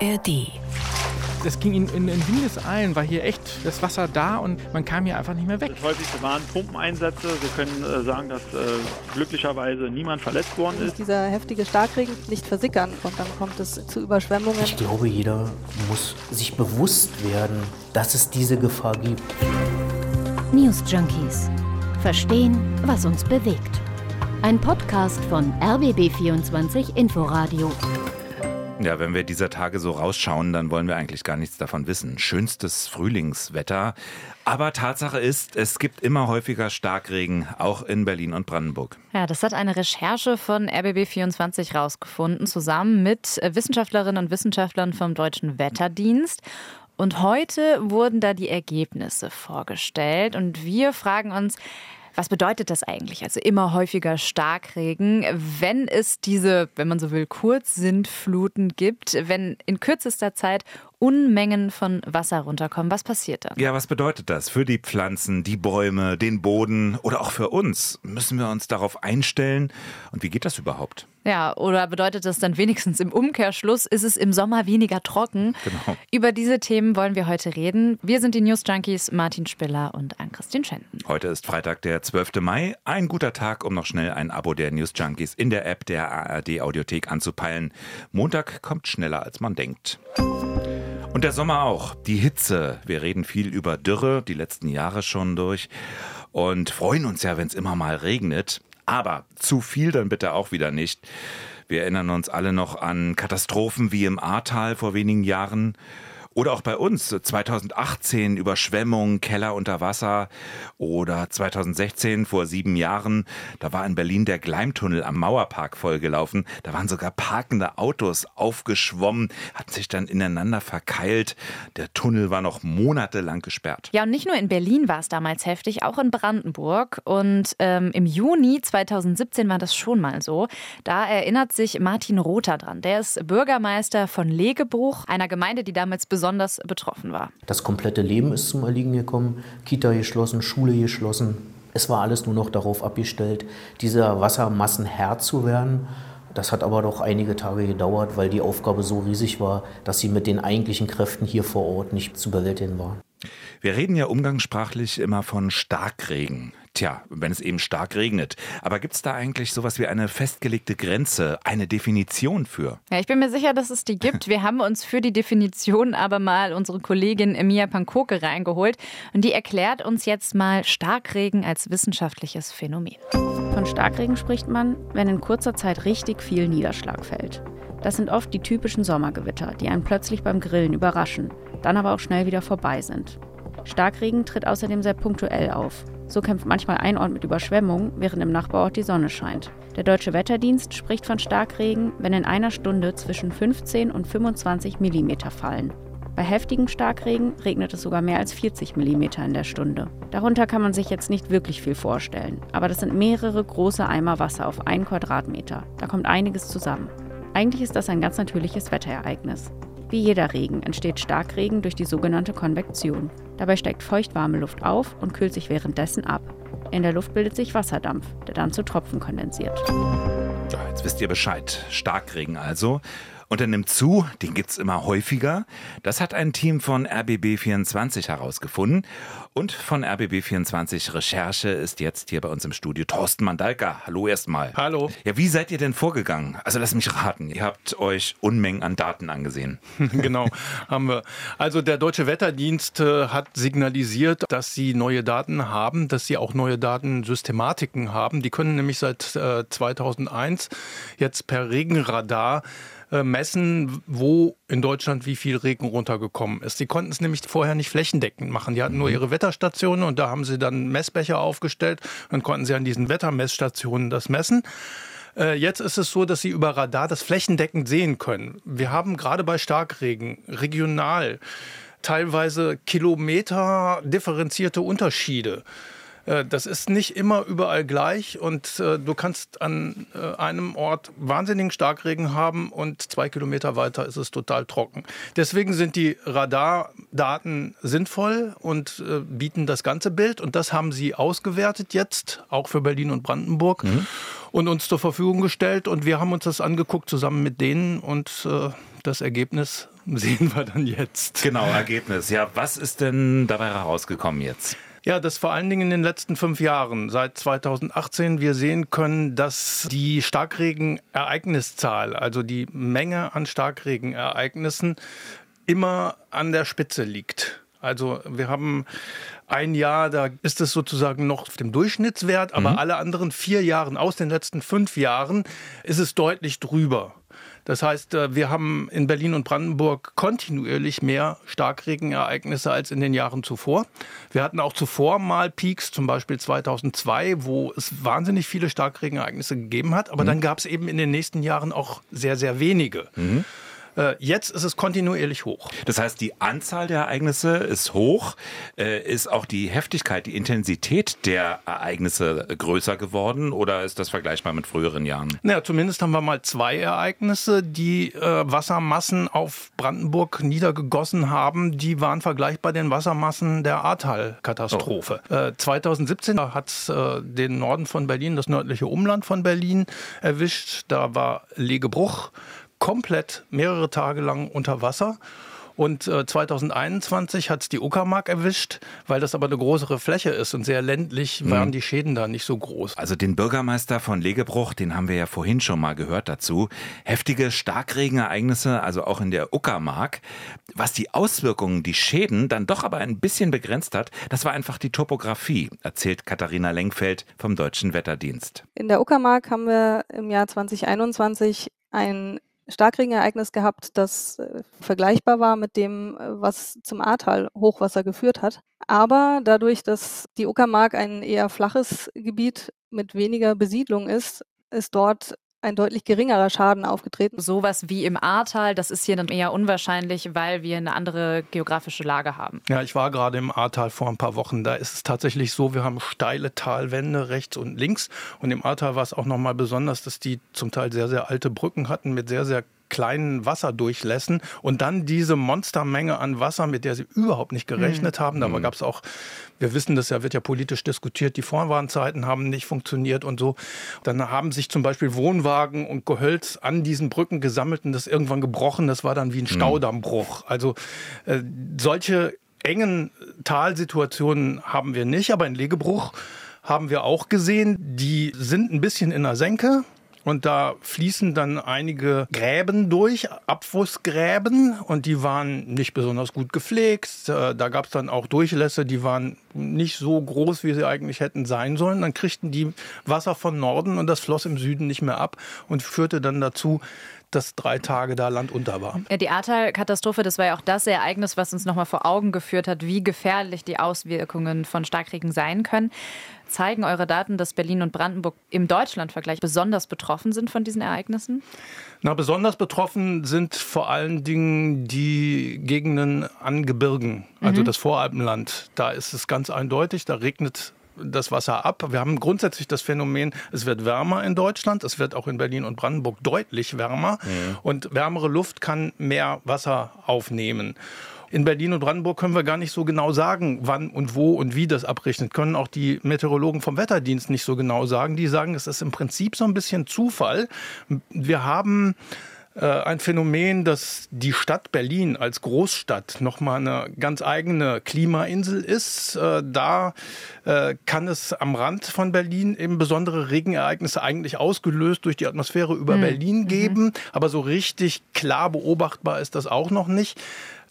ARD. Das ging in, in, in Windeseile, war hier echt das Wasser da und man kam hier einfach nicht mehr weg. Das häufigste waren Pumpeneinsätze. Wir können äh, sagen, dass äh, glücklicherweise niemand verletzt worden ist. Dieser heftige Starkregen nicht versickern und dann kommt es zu Überschwemmungen. Ich glaube, jeder muss sich bewusst werden, dass es diese Gefahr gibt. News Junkies. Verstehen, was uns bewegt. Ein Podcast von RBB24 Inforadio. Ja, wenn wir dieser Tage so rausschauen, dann wollen wir eigentlich gar nichts davon wissen. Schönstes Frühlingswetter. Aber Tatsache ist, es gibt immer häufiger Starkregen, auch in Berlin und Brandenburg. Ja, das hat eine Recherche von RBB24 rausgefunden, zusammen mit Wissenschaftlerinnen und Wissenschaftlern vom Deutschen Wetterdienst. Und heute wurden da die Ergebnisse vorgestellt. Und wir fragen uns, was bedeutet das eigentlich? Also immer häufiger Starkregen, wenn es diese, wenn man so will, Kurzsintfluten gibt, wenn in kürzester Zeit Unmengen von Wasser runterkommen. Was passiert dann? Ja, was bedeutet das für die Pflanzen, die Bäume, den Boden oder auch für uns? Müssen wir uns darauf einstellen? Und wie geht das überhaupt? Ja, oder bedeutet das dann wenigstens im Umkehrschluss, ist es im Sommer weniger trocken? Genau. Über diese Themen wollen wir heute reden. Wir sind die News Junkies Martin Spiller und Ann-Christine Schenten. Heute ist Freitag, der 12. Mai. Ein guter Tag, um noch schnell ein Abo der News Junkies in der App der ARD Audiothek anzupeilen. Montag kommt schneller, als man denkt. Und der Sommer auch. Die Hitze. Wir reden viel über Dürre, die letzten Jahre schon durch. Und freuen uns ja, wenn es immer mal regnet. Aber zu viel dann bitte auch wieder nicht. Wir erinnern uns alle noch an Katastrophen wie im Ahrtal vor wenigen Jahren. Oder auch bei uns 2018 Überschwemmung, Keller unter Wasser oder 2016 vor sieben Jahren, da war in Berlin der Gleimtunnel am Mauerpark vollgelaufen. Da waren sogar parkende Autos aufgeschwommen, hatten sich dann ineinander verkeilt. Der Tunnel war noch monatelang gesperrt. Ja, und nicht nur in Berlin war es damals heftig, auch in Brandenburg. Und ähm, im Juni 2017 war das schon mal so. Da erinnert sich Martin Rother dran. Der ist Bürgermeister von Legebruch, einer Gemeinde, die damals besonders besonders betroffen war. Das komplette Leben ist zum Erliegen gekommen, Kita geschlossen, Schule geschlossen. Es war alles nur noch darauf abgestellt, dieser Wassermassen Herr zu werden. Das hat aber doch einige Tage gedauert, weil die Aufgabe so riesig war, dass sie mit den eigentlichen Kräften hier vor Ort nicht zu bewältigen war. Wir reden ja umgangssprachlich immer von Starkregen. Tja, wenn es eben stark regnet. Aber gibt es da eigentlich sowas wie eine festgelegte Grenze, eine Definition für? Ja, ich bin mir sicher, dass es die gibt. Wir haben uns für die Definition aber mal unsere Kollegin Emilia Pankoke reingeholt. Und die erklärt uns jetzt mal Starkregen als wissenschaftliches Phänomen. Von Starkregen spricht man, wenn in kurzer Zeit richtig viel Niederschlag fällt. Das sind oft die typischen Sommergewitter, die einen plötzlich beim Grillen überraschen, dann aber auch schnell wieder vorbei sind. Starkregen tritt außerdem sehr punktuell auf. So kämpft manchmal ein Ort mit Überschwemmung, während im Nachbarort die Sonne scheint. Der Deutsche Wetterdienst spricht von Starkregen, wenn in einer Stunde zwischen 15 und 25 mm fallen. Bei heftigem Starkregen regnet es sogar mehr als 40 mm in der Stunde. Darunter kann man sich jetzt nicht wirklich viel vorstellen, aber das sind mehrere große Eimer Wasser auf einen Quadratmeter. Da kommt einiges zusammen. Eigentlich ist das ein ganz natürliches Wetterereignis. Wie jeder Regen entsteht Starkregen durch die sogenannte Konvektion. Dabei steigt feuchtwarme Luft auf und kühlt sich währenddessen ab. In der Luft bildet sich Wasserdampf, der dann zu Tropfen kondensiert. Ja, jetzt wisst ihr Bescheid. Starkregen also. Und er nimmt zu, den gibt's immer häufiger. Das hat ein Team von RBB24 herausgefunden. Und von RBB24 Recherche ist jetzt hier bei uns im Studio Thorsten Mandalka. Hallo erstmal. Hallo. Ja, wie seid ihr denn vorgegangen? Also lass mich raten. Ihr habt euch Unmengen an Daten angesehen. genau, haben wir. Also der Deutsche Wetterdienst äh, hat signalisiert, dass sie neue Daten haben, dass sie auch neue Datensystematiken haben. Die können nämlich seit äh, 2001 jetzt per Regenradar äh, messen, wo in Deutschland wie viel Regen runtergekommen ist. Die konnten es nämlich vorher nicht flächendeckend machen. Die hatten nur ihre Wetterstationen und da haben sie dann Messbecher aufgestellt und konnten sie an diesen Wettermessstationen das messen. Äh, jetzt ist es so, dass Sie über Radar das flächendeckend sehen können. Wir haben gerade bei Starkregen regional teilweise Kilometer differenzierte Unterschiede. Äh, das ist nicht immer überall gleich und äh, du kannst an äh, einem Ort wahnsinnigen Starkregen haben und zwei Kilometer weiter ist es total trocken. Deswegen sind die Radardaten sinnvoll und bieten das ganze Bild und das haben sie ausgewertet jetzt, auch für Berlin und Brandenburg. Mhm. Und uns zur Verfügung gestellt und wir haben uns das angeguckt zusammen mit denen und das Ergebnis sehen wir dann jetzt. Genau, Ergebnis. Ja, was ist denn dabei herausgekommen jetzt? Ja, das vor allen Dingen in den letzten fünf Jahren, seit 2018, wir sehen können, dass die Starkregenereigniszahl, also die Menge an Starkregenereignissen, immer an der Spitze liegt. Also wir haben ein Jahr, da ist es sozusagen noch auf dem Durchschnittswert, aber mhm. alle anderen vier Jahren aus den letzten fünf Jahren ist es deutlich drüber. Das heißt, äh, wir haben in Berlin und Brandenburg kontinuierlich mehr Starkregenereignisse als in den Jahren zuvor. Wir hatten auch zuvor mal Peaks, zum Beispiel 2002, wo es wahnsinnig viele Starkregenereignisse gegeben hat. Aber mhm. dann gab es eben in den nächsten Jahren auch sehr, sehr wenige. Mhm. Äh, jetzt ist es kontinuierlich hoch. Das heißt, die Anzahl der Ereignisse ist hoch. Äh, ist auch die Heftigkeit, die Intensität der Ereignisse größer geworden oder ist das vergleichbar mit früheren Jahren? Naja, zumindest haben wir mal zwei Ereignisse, die äh, Wassermassen auf Brandenburg niedergegossen haben. Die waren vergleichbar den Wassermassen der Ahrtal-Katastrophe. Oh. 2017 hat es den Norden von Berlin, das nördliche Umland von Berlin erwischt. Da war Legebruch komplett mehrere Tage lang unter Wasser. Und äh, 2021 hat es die Uckermark erwischt, weil das aber eine größere Fläche ist und sehr ländlich waren mhm. die Schäden da nicht so groß. Also den Bürgermeister von Legebruch, den haben wir ja vorhin schon mal gehört dazu. Heftige Starkregenereignisse, also auch in der Uckermark. Was die Auswirkungen, die Schäden dann doch aber ein bisschen begrenzt hat, das war einfach die Topografie, erzählt Katharina Lenkfeld vom Deutschen Wetterdienst. In der Uckermark haben wir im Jahr 2021 ein Starkregenereignis gehabt, das äh, vergleichbar war mit dem, äh, was zum Ahrtal-Hochwasser geführt hat. Aber dadurch, dass die Uckermark ein eher flaches Gebiet mit weniger Besiedlung ist, ist dort ein deutlich geringerer Schaden aufgetreten. Sowas wie im Ahrtal, das ist hier dann eher unwahrscheinlich, weil wir eine andere geografische Lage haben. Ja, ich war gerade im Ahrtal vor ein paar Wochen. Da ist es tatsächlich so, wir haben steile Talwände rechts und links. Und im Ahrtal war es auch nochmal besonders, dass die zum Teil sehr, sehr alte Brücken hatten mit sehr, sehr kleinen Wasserdurchlässen und dann diese Monstermenge an Wasser, mit der sie überhaupt nicht gerechnet mhm. haben. Da mhm. gab es auch, wir wissen das ja, wird ja politisch diskutiert, die Vorwarnzeiten haben nicht funktioniert und so. Dann haben sich zum Beispiel Wohnwagen und Gehölz an diesen Brücken gesammelt und das irgendwann gebrochen. Das war dann wie ein mhm. Staudammbruch. Also äh, solche engen Talsituationen haben wir nicht, aber in Legebruch haben wir auch gesehen, die sind ein bisschen in der Senke. Und da fließen dann einige Gräben durch, Abflussgräben, und die waren nicht besonders gut gepflegt. Äh, da gab es dann auch Durchlässe, die waren nicht so groß, wie sie eigentlich hätten sein sollen. Dann kriegten die Wasser von Norden und das floss im Süden nicht mehr ab und führte dann dazu, dass drei Tage da Land unter war. Ja, die Ahrtal-Katastrophe, das war ja auch das Ereignis, was uns nochmal vor Augen geführt hat, wie gefährlich die Auswirkungen von Starkregen sein können. Zeigen eure Daten, dass Berlin und Brandenburg im Deutschlandvergleich besonders betroffen sind von diesen Ereignissen? Na, besonders betroffen sind vor allen Dingen die Gegenden an Gebirgen, also mhm. das Voralpenland. Da ist es ganz eindeutig, da regnet das Wasser ab. Wir haben grundsätzlich das Phänomen, es wird wärmer in Deutschland, es wird auch in Berlin und Brandenburg deutlich wärmer mhm. und wärmere Luft kann mehr Wasser aufnehmen. In Berlin und Brandenburg können wir gar nicht so genau sagen, wann und wo und wie das abrechnet. Können auch die Meteorologen vom Wetterdienst nicht so genau sagen. Die sagen, es ist im Prinzip so ein bisschen Zufall. Wir haben ein Phänomen, dass die Stadt Berlin als Großstadt nochmal eine ganz eigene Klimainsel ist. Äh, da äh, kann es am Rand von Berlin eben besondere Regenereignisse eigentlich ausgelöst durch die Atmosphäre über mhm. Berlin geben. Aber so richtig klar beobachtbar ist das auch noch nicht.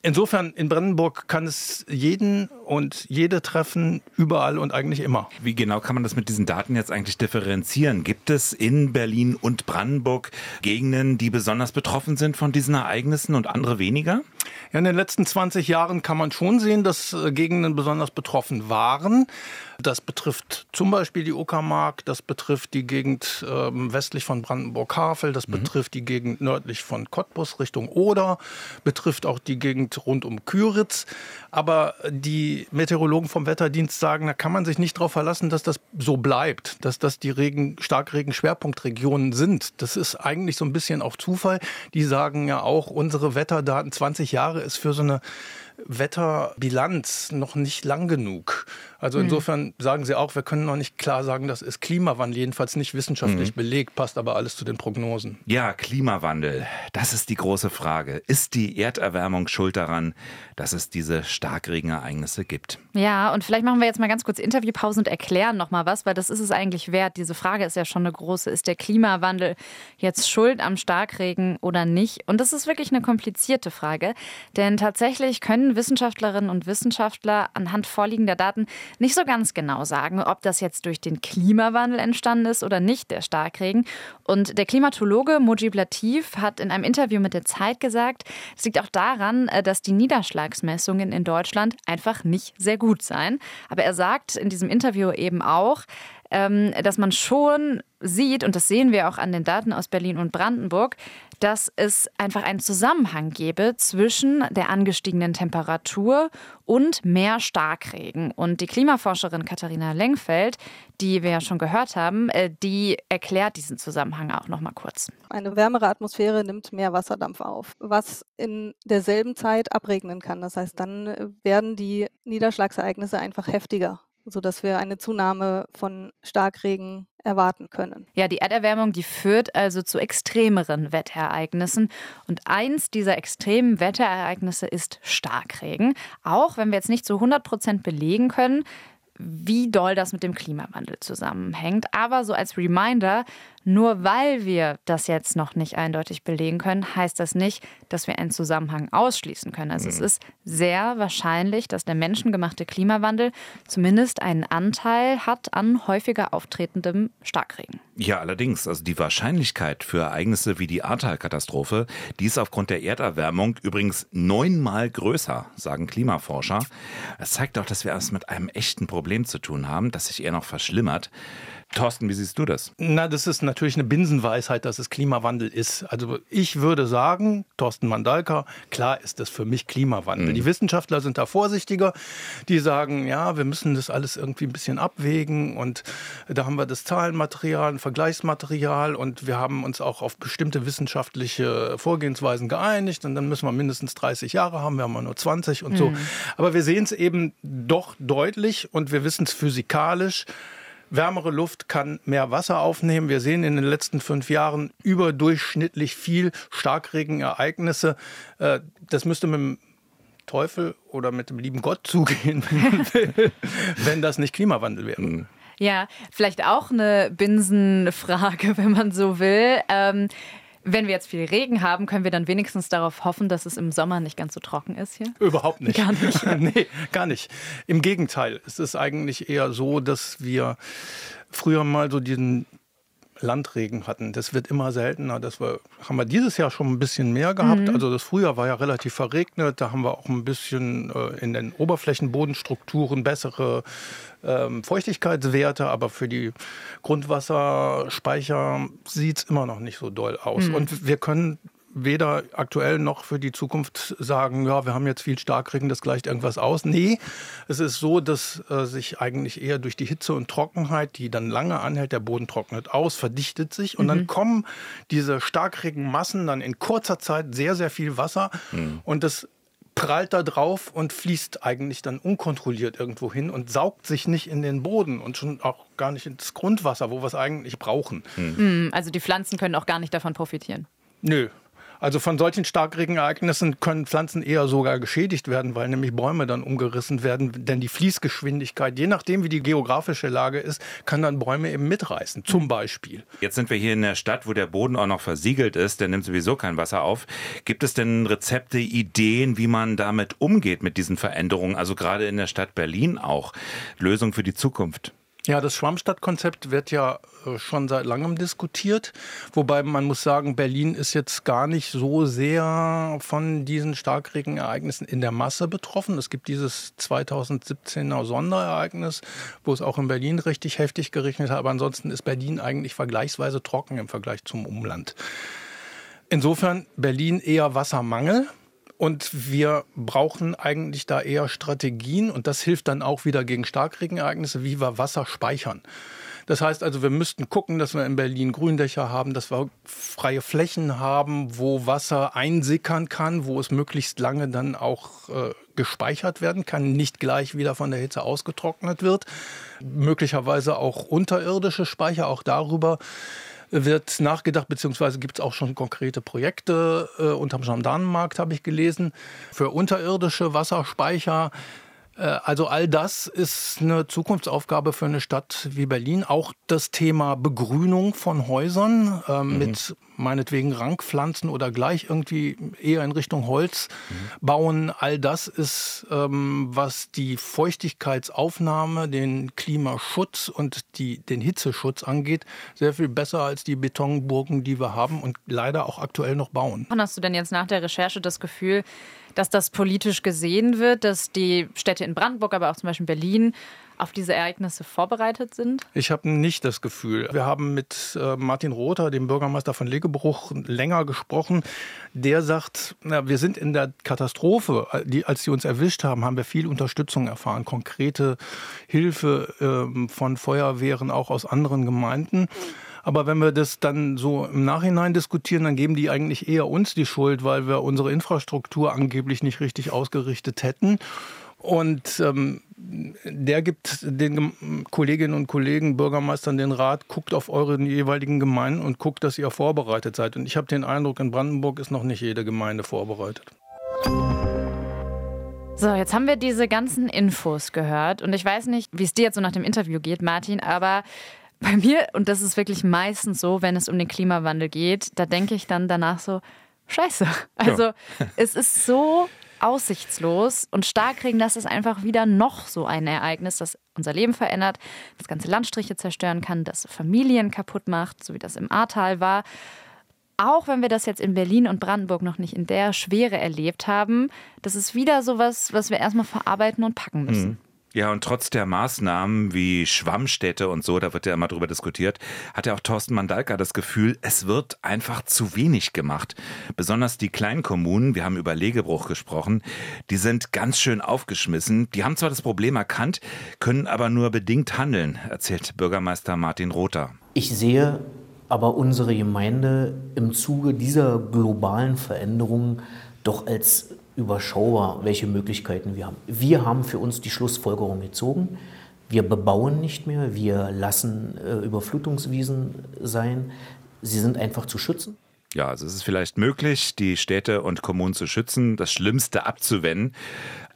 Insofern in Brandenburg kann es jeden und jede treffen, überall und eigentlich immer. Wie genau kann man das mit diesen Daten jetzt eigentlich differenzieren? Gibt es in Berlin und Brandenburg Gegenden, die besonders betroffen sind von diesen Ereignissen und andere weniger? Ja, in den letzten 20 Jahren kann man schon sehen, dass äh, Gegenden besonders betroffen waren. Das betrifft zum Beispiel die Uckermark, das betrifft die Gegend ähm, westlich von Brandenburg-Havel, das mhm. betrifft die Gegend nördlich von Cottbus Richtung Oder, betrifft auch die Gegend rund um Küritz. Aber die Meteorologen vom Wetterdienst sagen, da kann man sich nicht darauf verlassen, dass das so bleibt, dass das die Regen, Starkregen-Schwerpunktregionen sind. Das ist eigentlich so ein bisschen auch Zufall. Die sagen ja auch, unsere Wetterdaten 20 Jahre ist für so eine Wetterbilanz noch nicht lang genug. Also insofern sagen Sie auch, wir können noch nicht klar sagen, das ist Klimawandel, jedenfalls nicht wissenschaftlich mhm. belegt, passt aber alles zu den Prognosen. Ja, Klimawandel, das ist die große Frage. Ist die Erderwärmung schuld daran, dass es diese Starkregenereignisse gibt? Ja, und vielleicht machen wir jetzt mal ganz kurz Interviewpause und erklären nochmal was, weil das ist es eigentlich wert. Diese Frage ist ja schon eine große. Ist der Klimawandel jetzt schuld am Starkregen oder nicht? Und das ist wirklich eine komplizierte Frage, denn tatsächlich können Wissenschaftlerinnen und Wissenschaftler anhand vorliegender Daten nicht so ganz genau sagen, ob das jetzt durch den Klimawandel entstanden ist oder nicht, der Starkregen. Und der Klimatologe Mujib Latif hat in einem Interview mit der Zeit gesagt, es liegt auch daran, äh, dass die Niederschlagsmessungen in Deutschland einfach nicht sehr gut seien. Aber er sagt in diesem Interview eben auch, ähm, dass man schon sieht, und das sehen wir auch an den Daten aus Berlin und Brandenburg, dass es einfach einen Zusammenhang gäbe zwischen der angestiegenen Temperatur und mehr Starkregen. Und die Klimaforscherin Katharina Lengfeld, die wir ja schon gehört haben, äh, die erklärt diesen Zusammenhang auch noch mal kurz. Eine wärmere Atmosphäre nimmt mehr Wasserdampf auf, was in derselben Zeit abregnen kann. Das heißt, dann werden die Niederschlagsereignisse einfach heftiger sodass wir eine Zunahme von Starkregen erwarten können. Ja, die Erderwärmung, die führt also zu extremeren Wetterereignissen. Und eins dieser extremen Wetterereignisse ist Starkregen. Auch wenn wir jetzt nicht zu 100 Prozent belegen können, wie doll das mit dem Klimawandel zusammenhängt. Aber so als Reminder, nur weil wir das jetzt noch nicht eindeutig belegen können, heißt das nicht, dass wir einen Zusammenhang ausschließen können. Also mhm. es ist sehr wahrscheinlich, dass der menschengemachte Klimawandel zumindest einen Anteil hat an häufiger auftretendem Starkregen. Ja, allerdings, also die Wahrscheinlichkeit für Ereignisse wie die Ahrtal-Katastrophe, die ist aufgrund der Erderwärmung übrigens neunmal größer, sagen Klimaforscher. Es zeigt auch, dass wir es mit einem echten Problem zu tun haben, das sich eher noch verschlimmert. Thorsten, wie siehst du das? Na, das ist natürlich eine Binsenweisheit, dass es Klimawandel ist. Also ich würde sagen, Thorsten Mandalka, klar ist das für mich Klimawandel. Mhm. Die Wissenschaftler sind da vorsichtiger. Die sagen, ja, wir müssen das alles irgendwie ein bisschen abwägen und da haben wir das Zahlenmaterial, Vergleichsmaterial und wir haben uns auch auf bestimmte wissenschaftliche Vorgehensweisen geeinigt und dann müssen wir mindestens 30 Jahre haben, wir haben nur 20 und mhm. so. Aber wir sehen es eben doch deutlich und wir wissen es physikalisch. Wärmere Luft kann mehr Wasser aufnehmen. Wir sehen in den letzten fünf Jahren überdurchschnittlich viel Starkregenereignisse. Äh, das müsste mit dem Teufel oder mit dem lieben Gott zugehen, wenn das nicht Klimawandel wäre. Mhm. Ja, vielleicht auch eine Binsenfrage, wenn man so will. Ähm, wenn wir jetzt viel Regen haben, können wir dann wenigstens darauf hoffen, dass es im Sommer nicht ganz so trocken ist hier? Überhaupt nicht. Gar nicht. nee, gar nicht. Im Gegenteil. Es ist eigentlich eher so, dass wir früher mal so diesen Landregen hatten. Das wird immer seltener. Das war, haben wir dieses Jahr schon ein bisschen mehr gehabt. Mhm. Also das Frühjahr war ja relativ verregnet. Da haben wir auch ein bisschen äh, in den Oberflächenbodenstrukturen bessere ähm, Feuchtigkeitswerte. Aber für die Grundwasserspeicher sieht es immer noch nicht so doll aus. Mhm. Und wir können weder aktuell noch für die Zukunft sagen, ja, wir haben jetzt viel Starkregen, das gleicht irgendwas aus. Nee, es ist so, dass äh, sich eigentlich eher durch die Hitze und Trockenheit, die dann lange anhält, der Boden trocknet aus, verdichtet sich und mhm. dann kommen diese Starkregenmassen dann in kurzer Zeit sehr, sehr viel Wasser mhm. und das prallt da drauf und fließt eigentlich dann unkontrolliert irgendwo hin und saugt sich nicht in den Boden und schon auch gar nicht ins Grundwasser, wo wir es eigentlich brauchen. Mhm. Also die Pflanzen können auch gar nicht davon profitieren. Nö, also von solchen Starkregenereignissen können Pflanzen eher sogar geschädigt werden, weil nämlich Bäume dann umgerissen werden. Denn die Fließgeschwindigkeit, je nachdem wie die geografische Lage ist, kann dann Bäume eben mitreißen, zum Beispiel. Jetzt sind wir hier in der Stadt, wo der Boden auch noch versiegelt ist, der nimmt sowieso kein Wasser auf. Gibt es denn Rezepte, Ideen, wie man damit umgeht mit diesen Veränderungen? Also gerade in der Stadt Berlin auch. Lösung für die Zukunft. Ja, das Schwammstadtkonzept wird ja äh, schon seit langem diskutiert. Wobei man muss sagen, Berlin ist jetzt gar nicht so sehr von diesen Starkregenereignissen in der Masse betroffen. Es gibt dieses 2017er Sonderereignis, wo es auch in Berlin richtig heftig geregnet hat. Aber ansonsten ist Berlin eigentlich vergleichsweise trocken im Vergleich zum Umland. Insofern Berlin eher Wassermangel. Und wir brauchen eigentlich da eher Strategien und das hilft dann auch wieder gegen Starkregenereignisse, wie wir Wasser speichern. Das heißt also, wir müssten gucken, dass wir in Berlin Gründächer haben, dass wir freie Flächen haben, wo Wasser einsickern kann, wo es möglichst lange dann auch äh, gespeichert werden kann, nicht gleich wieder von der Hitze ausgetrocknet wird. Möglicherweise auch unterirdische Speicher, auch darüber wird nachgedacht, beziehungsweise gibt es auch schon konkrete Projekte. Äh, unterm Gendarmenmarkt habe ich gelesen, für unterirdische Wasserspeicher. Äh, also all das ist eine Zukunftsaufgabe für eine Stadt wie Berlin. Auch das Thema Begrünung von Häusern äh, mhm. mit meinetwegen Rankpflanzen oder gleich irgendwie eher in Richtung Holz mhm. bauen. All das ist, ähm, was die Feuchtigkeitsaufnahme, den Klimaschutz und die, den Hitzeschutz angeht, sehr viel besser als die Betonburgen, die wir haben und leider auch aktuell noch bauen. Hast du denn jetzt nach der Recherche das Gefühl, dass das politisch gesehen wird, dass die Städte in Brandenburg, aber auch zum Beispiel Berlin auf diese Ereignisse vorbereitet sind? Ich habe nicht das Gefühl. Wir haben mit äh, Martin Rother, dem Bürgermeister von Legebruch, länger gesprochen. Der sagt, na, wir sind in der Katastrophe. Die, als sie uns erwischt haben, haben wir viel Unterstützung erfahren, konkrete Hilfe äh, von Feuerwehren auch aus anderen Gemeinden. Aber wenn wir das dann so im Nachhinein diskutieren, dann geben die eigentlich eher uns die Schuld, weil wir unsere Infrastruktur angeblich nicht richtig ausgerichtet hätten. Und ähm, der gibt den Kolleginnen und Kollegen, Bürgermeistern den Rat, guckt auf eure jeweiligen Gemeinden und guckt, dass ihr vorbereitet seid. Und ich habe den Eindruck, in Brandenburg ist noch nicht jede Gemeinde vorbereitet. So, jetzt haben wir diese ganzen Infos gehört und ich weiß nicht, wie es dir jetzt so nach dem Interview geht, Martin, aber bei mir, und das ist wirklich meistens so, wenn es um den Klimawandel geht, da denke ich dann danach so, scheiße. Also ja. es ist so aussichtslos und Starkregen, das ist einfach wieder noch so ein Ereignis, das unser Leben verändert, das ganze Landstriche zerstören kann, das Familien kaputt macht, so wie das im Ahrtal war. Auch wenn wir das jetzt in Berlin und Brandenburg noch nicht in der Schwere erlebt haben, das ist wieder sowas, was wir erstmal verarbeiten und packen müssen. Mhm. Ja, und trotz der Maßnahmen wie Schwammstädte und so, da wird ja immer drüber diskutiert, hat ja auch Thorsten Mandalka das Gefühl, es wird einfach zu wenig gemacht. Besonders die kleinen Kommunen, wir haben über Legebruch gesprochen, die sind ganz schön aufgeschmissen. Die haben zwar das Problem erkannt, können aber nur bedingt handeln, erzählt Bürgermeister Martin Rother. Ich sehe aber unsere Gemeinde im Zuge dieser globalen Veränderungen doch als überschaubar, welche Möglichkeiten wir haben. Wir haben für uns die Schlussfolgerung gezogen. Wir bebauen nicht mehr, wir lassen äh, Überflutungswiesen sein. Sie sind einfach zu schützen. Ja, also es ist vielleicht möglich, die Städte und Kommunen zu schützen, das Schlimmste abzuwenden.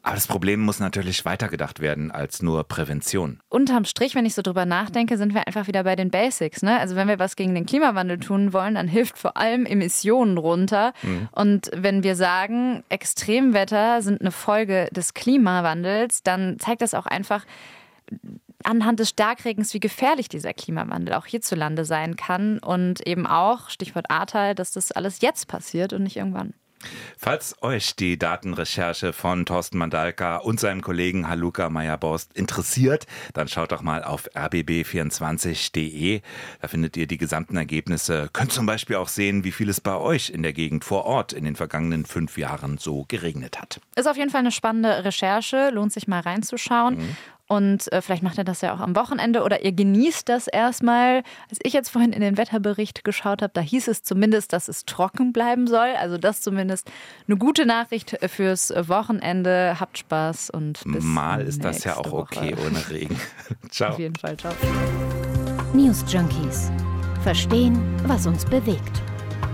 Aber das Problem muss natürlich weitergedacht werden als nur Prävention. Unterm Strich, wenn ich so drüber nachdenke, sind wir einfach wieder bei den Basics. Ne? Also wenn wir was gegen den Klimawandel tun wollen, dann hilft vor allem Emissionen runter. Mhm. Und wenn wir sagen, Extremwetter sind eine Folge des Klimawandels, dann zeigt das auch einfach, anhand des Starkregens, wie gefährlich dieser Klimawandel auch hierzulande sein kann und eben auch, Stichwort Ahrtal, dass das alles jetzt passiert und nicht irgendwann. Falls euch die Datenrecherche von Thorsten Mandalka und seinem Kollegen Haluka Meyer-Borst interessiert, dann schaut doch mal auf rbb24.de. Da findet ihr die gesamten Ergebnisse. Könnt zum Beispiel auch sehen, wie viel es bei euch in der Gegend vor Ort in den vergangenen fünf Jahren so geregnet hat. Ist auf jeden Fall eine spannende Recherche. Lohnt sich mal reinzuschauen. Mhm. Und äh, vielleicht macht er das ja auch am Wochenende oder ihr genießt das erstmal. Als ich jetzt vorhin in den Wetterbericht geschaut habe, da hieß es zumindest, dass es trocken bleiben soll. Also das zumindest eine gute Nachricht fürs Wochenende. Habt Spaß und bis Mal ist das ja auch okay Woche. ohne Regen. ciao. Auf jeden Fall, ciao. News Junkies. Verstehen, was uns bewegt.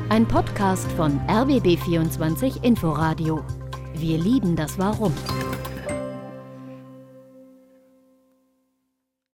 Ein Podcast von RBB24 Inforadio. Wir lieben das Warum.